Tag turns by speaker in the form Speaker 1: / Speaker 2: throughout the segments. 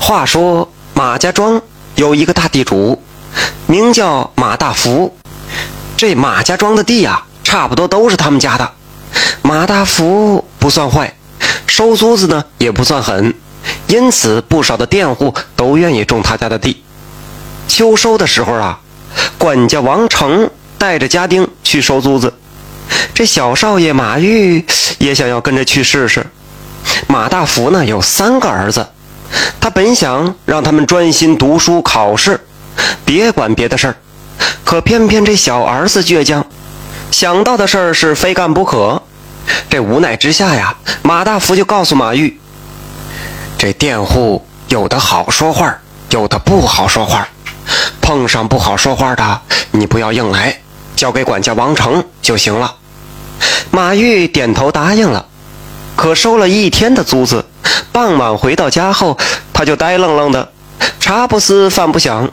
Speaker 1: 话说马家庄有一个大地主，名叫马大福。这马家庄的地呀，差不多都是他们家的。马大福不算坏，收租子呢也不算狠，因此不少的佃户都愿意种他家的地。秋收的时候啊，管家王成带着家丁去收租子，这小少爷马玉也想要跟着去试试。马大福呢有三个儿子。他本想让他们专心读书考试，别管别的事儿，可偏偏这小儿子倔强，想到的事儿是非干不可。这无奈之下呀，马大福就告诉马玉：“这佃户有的好说话，有的不好说话。碰上不好说话的，你不要硬来，交给管家王成就行了。”马玉点头答应了，可收了一天的租子。傍晚回到家后，他就呆愣愣的，茶不思饭不想。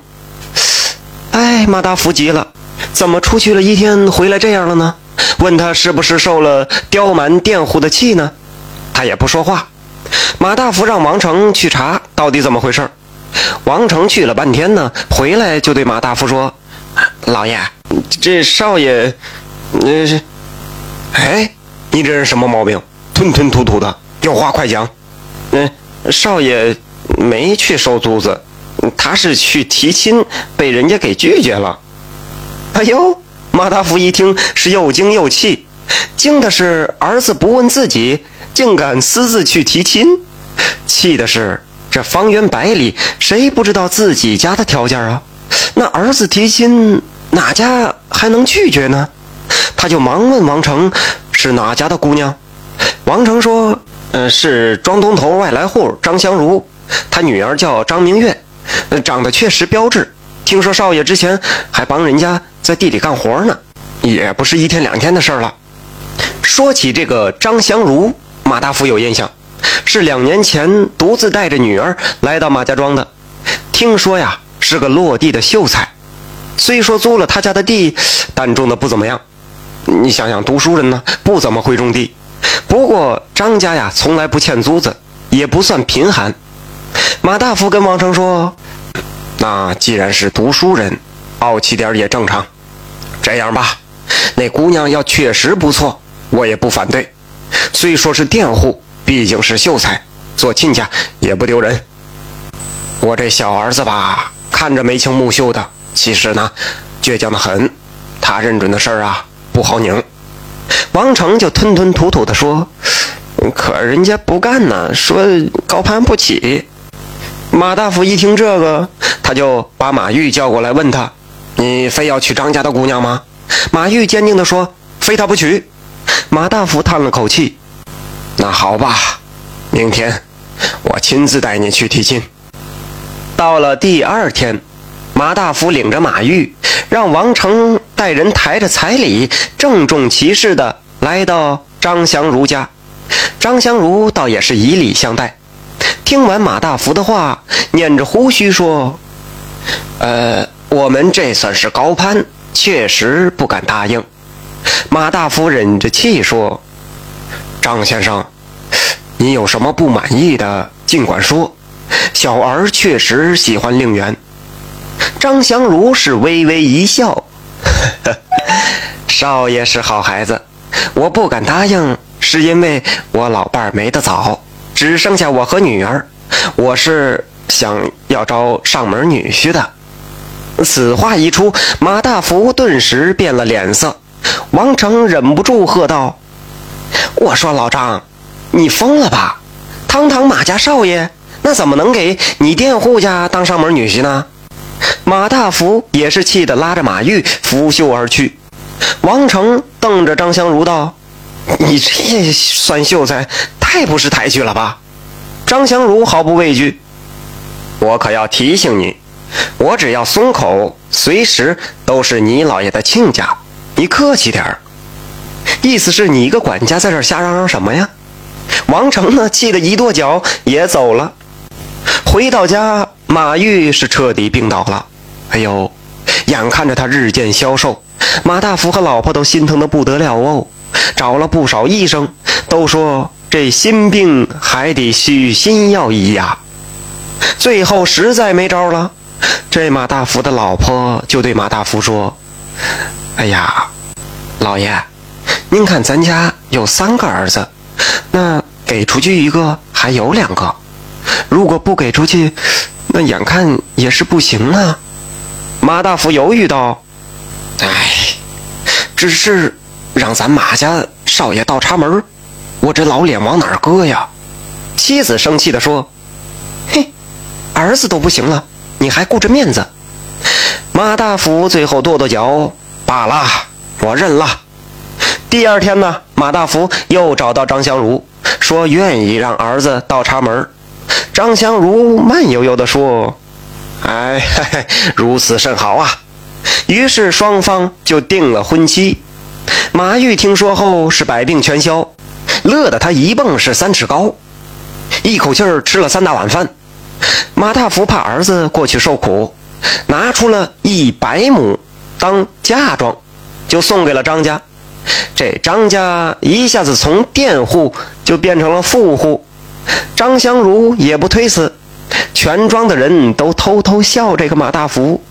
Speaker 1: 哎，马大福急了，怎么出去了一天，回来这样了呢？问他是不是受了刁蛮佃户的气呢？他也不说话。马大福让王成去查到底怎么回事王成去了半天呢，回来就对马大福说：“老爷，这少爷，那是……哎，你这人什么毛病？吞吞吐吐的，有话快讲。”嗯，少爷没去收租子，他是去提亲，被人家给拒绝了。哎呦，马大福一听是又惊又气，惊的是儿子不问自己，竟敢私自去提亲；气的是这方圆百里谁不知道自己家的条件啊？那儿子提亲哪家还能拒绝呢？他就忙问王成是哪家的姑娘。王成说。嗯，是庄东头外来户张香如，他女儿叫张明月，长得确实标致。听说少爷之前还帮人家在地里干活呢，也不是一天两天的事了。说起这个张香如，马大福有印象，是两年前独自带着女儿来到马家庄的。听说呀，是个落地的秀才，虽说租了他家的地，但种的不怎么样。你想想，读书人呢，不怎么会种地。不过张家呀，从来不欠租子，也不算贫寒。马大福跟王成说：“那既然是读书人，傲气点也正常。这样吧，那姑娘要确实不错，我也不反对。虽说是佃户，毕竟是秀才，做亲家也不丢人。我这小儿子吧，看着眉清目秀的，其实呢，倔强的很。他认准的事儿啊，不好拧。”王成就吞吞吐吐地说：“可人家不干呢，说高攀不起。”马大福一听这个，他就把马玉叫过来，问他：“你非要娶张家的姑娘吗？”马玉坚定地说：“非他不娶。”马大福叹了口气：“那好吧，明天我亲自带你去提亲。”到了第二天，马大福领着马玉，让王成带人抬着彩礼，郑重其事的。来到张祥如家，张祥如倒也是以礼相待。听完马大福的话，捻着胡须说：“呃，我们这算是高攀，确实不敢答应。”马大福忍着气说：“张先生，你有什么不满意的，尽管说。小儿确实喜欢令媛。”张祥如是微微一笑：“呵呵，少爷是好孩子。”我不敢答应，是因为我老伴儿没得早，只剩下我和女儿。我是想要招上门女婿的。此话一出，马大福顿时变了脸色。王成忍不住喝道：“我说老张，你疯了吧？堂堂马家少爷，那怎么能给你佃户家当上门女婿呢？”马大福也是气得拉着马玉拂袖而去。王成瞪着张香如道：“你这算秀才，太不识抬举了吧？”张香如毫不畏惧：“我可要提醒你，我只要松口，随时都是你老爷的亲家，你客气点儿。”意思是你一个管家在这瞎嚷嚷什么呀？王成呢，气得一跺脚也走了。回到家，马玉是彻底病倒了。哎呦，眼看着他日渐消瘦。马大福和老婆都心疼的不得了哦，找了不少医生，都说这心病还得续心药医呀。最后实在没招了，这马大福的老婆就对马大福说：“哎呀，老爷，您看咱家有三个儿子，那给出去一个还有两个，如果不给出去，那眼看也是不行啊。”马大福犹豫道：“哎，只是让咱马家少爷倒插门，我这老脸往哪儿搁呀？”妻子生气地说：“嘿，儿子都不行了，你还顾着面子？”马大福最后跺跺脚：“罢了，我认了。”第二天呢，马大福又找到张香如，说愿意让儿子倒插门。张香如慢悠悠地说：“哎，嘿嘿，如此甚好啊。”于是双方就定了婚期。马玉听说后是百病全消，乐得他一蹦是三尺高。一口气儿吃了三大碗饭，马大福怕儿子过去受苦，拿出了一百亩当嫁妆，就送给了张家。这张家一下子从佃户就变成了富户。张香如也不推辞，全庄的人都偷偷笑这个马大福，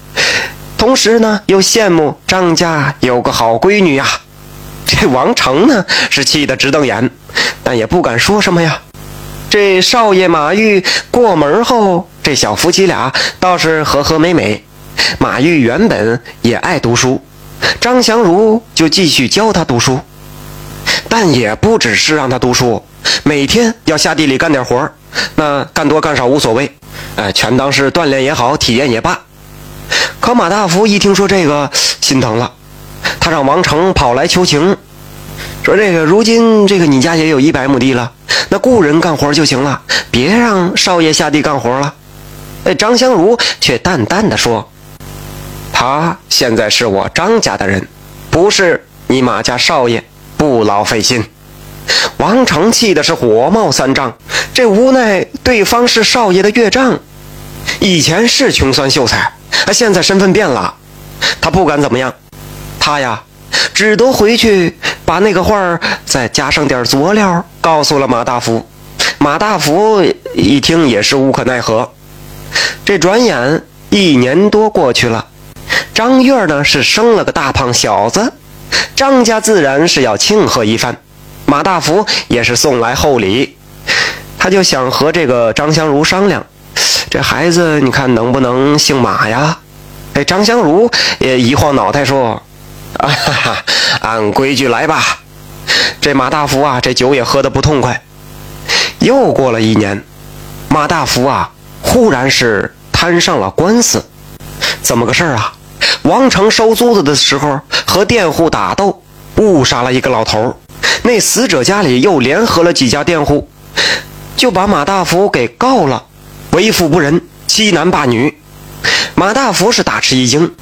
Speaker 1: 同时呢又羡慕张家有个好闺女呀。这王成呢是气得直瞪眼，但也不敢说什么呀。这少爷马玉过门后，这小夫妻俩倒是和和美美。马玉原本也爱读书，张祥如就继续教他读书，但也不只是让他读书，每天要下地里干点活那干多干少无所谓，哎，全当是锻炼也好，体验也罢。可马大福一听说这个，心疼了，他让王成跑来求情。说这个，如今这个你家也有一百亩地了，那雇人干活就行了，别让少爷下地干活了。哎，张香如却淡淡的说：“他现在是我张家的人，不是你马家少爷，不劳费心。”王成气的是火冒三丈，这无奈对方是少爷的岳丈，以前是穷酸秀才，啊，现在身份变了，他不敢怎么样，他呀。只得回去把那个画再加上点佐料，告诉了马大福。马大福一听也是无可奈何。这转眼一年多过去了，张月呢是生了个大胖小子，张家自然是要庆贺一番。马大福也是送来厚礼，他就想和这个张香如商量，这孩子你看能不能姓马呀？哎，张香如也一晃脑袋说。啊哈哈，按规矩来吧。这马大福啊，这酒也喝得不痛快。又过了一年，马大福啊，忽然是摊上了官司。怎么个事儿啊？王成收租子的时候和佃户打斗，误杀了一个老头儿那死者家里又联合了几家佃户，就把马大福给告了，为富不仁，欺男霸女。马大福是大吃一惊，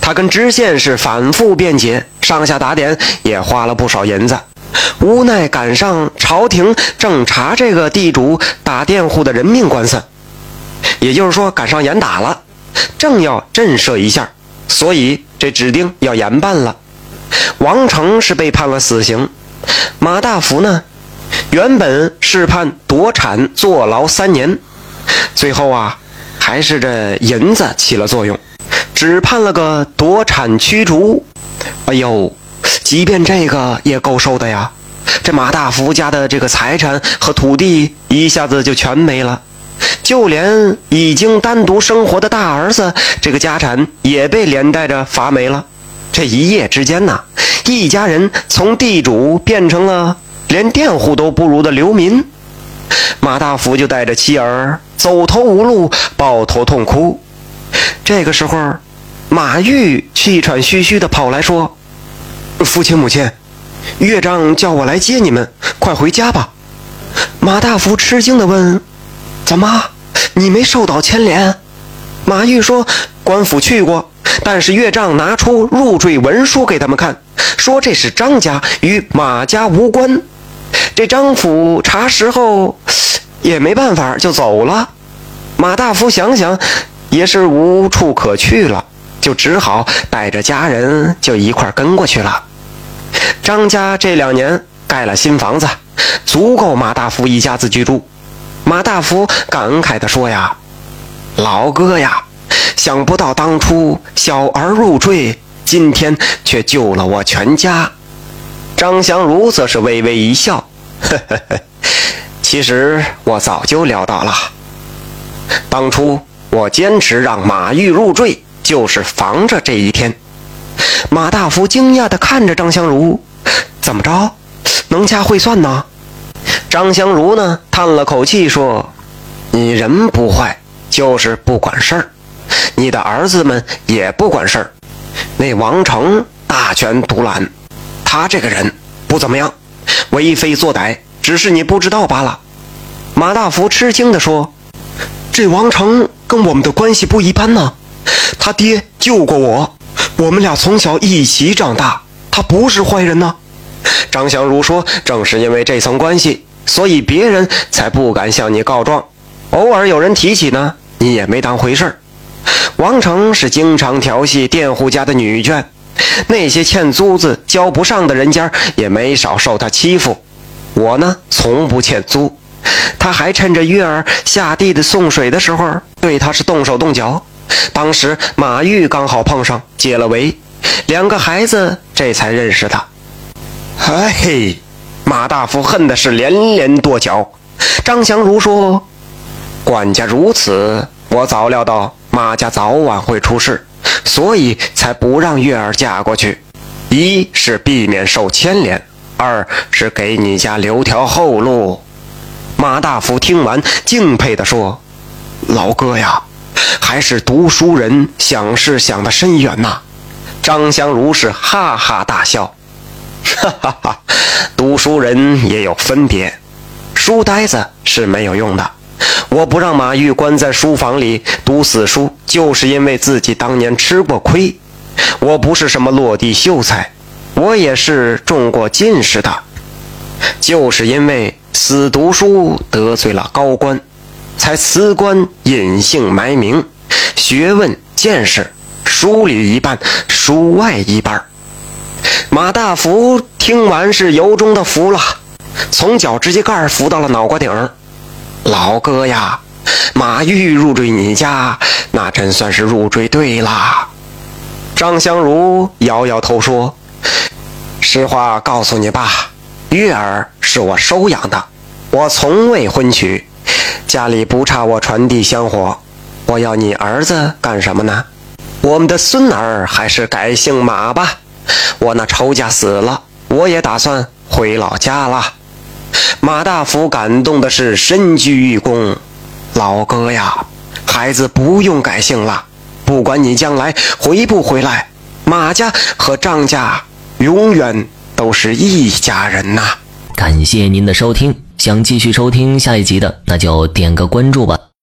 Speaker 1: 他跟知县是反复辩解，上下打点也花了不少银子，无奈赶上朝廷正查这个地主打佃户的人命官司，也就是说赶上严打了，正要震慑一下，所以这指定要严办了。王成是被判了死刑，马大福呢，原本是判夺产坐牢三年，最后啊。还是这银子起了作用，只判了个夺产驱逐。哎呦，即便这个也够受的呀！这马大福家的这个财产和土地一下子就全没了，就连已经单独生活的大儿子，这个家产也被连带着罚没了。这一夜之间呢，一家人从地主变成了连佃户都不如的流民。马大福就带着妻儿走投无路，抱头痛哭。这个时候，马玉气喘吁吁地跑来说：“父亲母亲，岳丈叫我来接你们，快回家吧。”马大福吃惊地问：“怎么，你没受到牵连？”马玉说：“官府去过，但是岳丈拿出入赘文书给他们看，说这是张家，与马家无关。”这张府查实后，也没办法，就走了。马大福想想，也是无处可去了，就只好带着家人就一块跟过去了。张家这两年盖了新房子，足够马大福一家子居住。马大福感慨地说：“呀，老哥呀，想不到当初小儿入赘，今天却救了我全家。张香如则是微微一笑，呵呵呵，其实我早就料到了。当初我坚持让马玉入赘，就是防着这一天。马大福惊讶地看着张香如，怎么着？能掐会算呢？张香如呢？叹了口气说：“你人不坏，就是不管事儿。你的儿子们也不管事儿。那王成大权独揽，他这个人不怎么样，为非作歹，只是你不知道罢了。”马大福吃惊地说：“这王成跟我们的关系不一般呢。他爹救过我，我们俩从小一起长大，他不是坏人呢。”张祥如说：“正是因为这层关系。”所以别人才不敢向你告状，偶尔有人提起呢，你也没当回事儿。王成是经常调戏佃户家的女眷，那些欠租子交不上的人家也没少受他欺负。我呢，从不欠租，他还趁着月儿下地的送水的时候，对他是动手动脚。当时马玉刚好碰上，解了围，两个孩子这才认识他。哎。马大福恨的是连连跺脚。张祥如说：“管家如此，我早料到马家早晚会出事，所以才不让月儿嫁过去。一是避免受牵连，二是给你家留条后路。”马大福听完，敬佩地说：“老哥呀，还是读书人想事想得深远呐。”张香如是哈哈大笑。哈哈哈，读书人也有分别，书呆子是没有用的。我不让马玉关在书房里读死书，就是因为自己当年吃过亏。我不是什么落地秀才，我也是中过进士的。就是因为死读书得罪了高官，才辞官隐姓埋名，学问见识，书里一半，书外一半。马大福听完是由衷的服了，从脚趾甲盖服到了脑瓜顶儿老哥呀，马玉入赘你家，那真算是入赘对了。张香如摇摇头说：“实话告诉你吧，月儿是我收养的，我从未婚娶，家里不差我传递香火。我要你儿子干什么呢？我们的孙儿还是改姓马吧。”我那仇家死了，我也打算回老家了。马大福感动的是深鞠一躬：“老哥呀，孩子不用改姓了。不管你将来回不回来，马家和张家永远都是一家人呐。”
Speaker 2: 感谢您的收听，想继续收听下一集的，那就点个关注吧。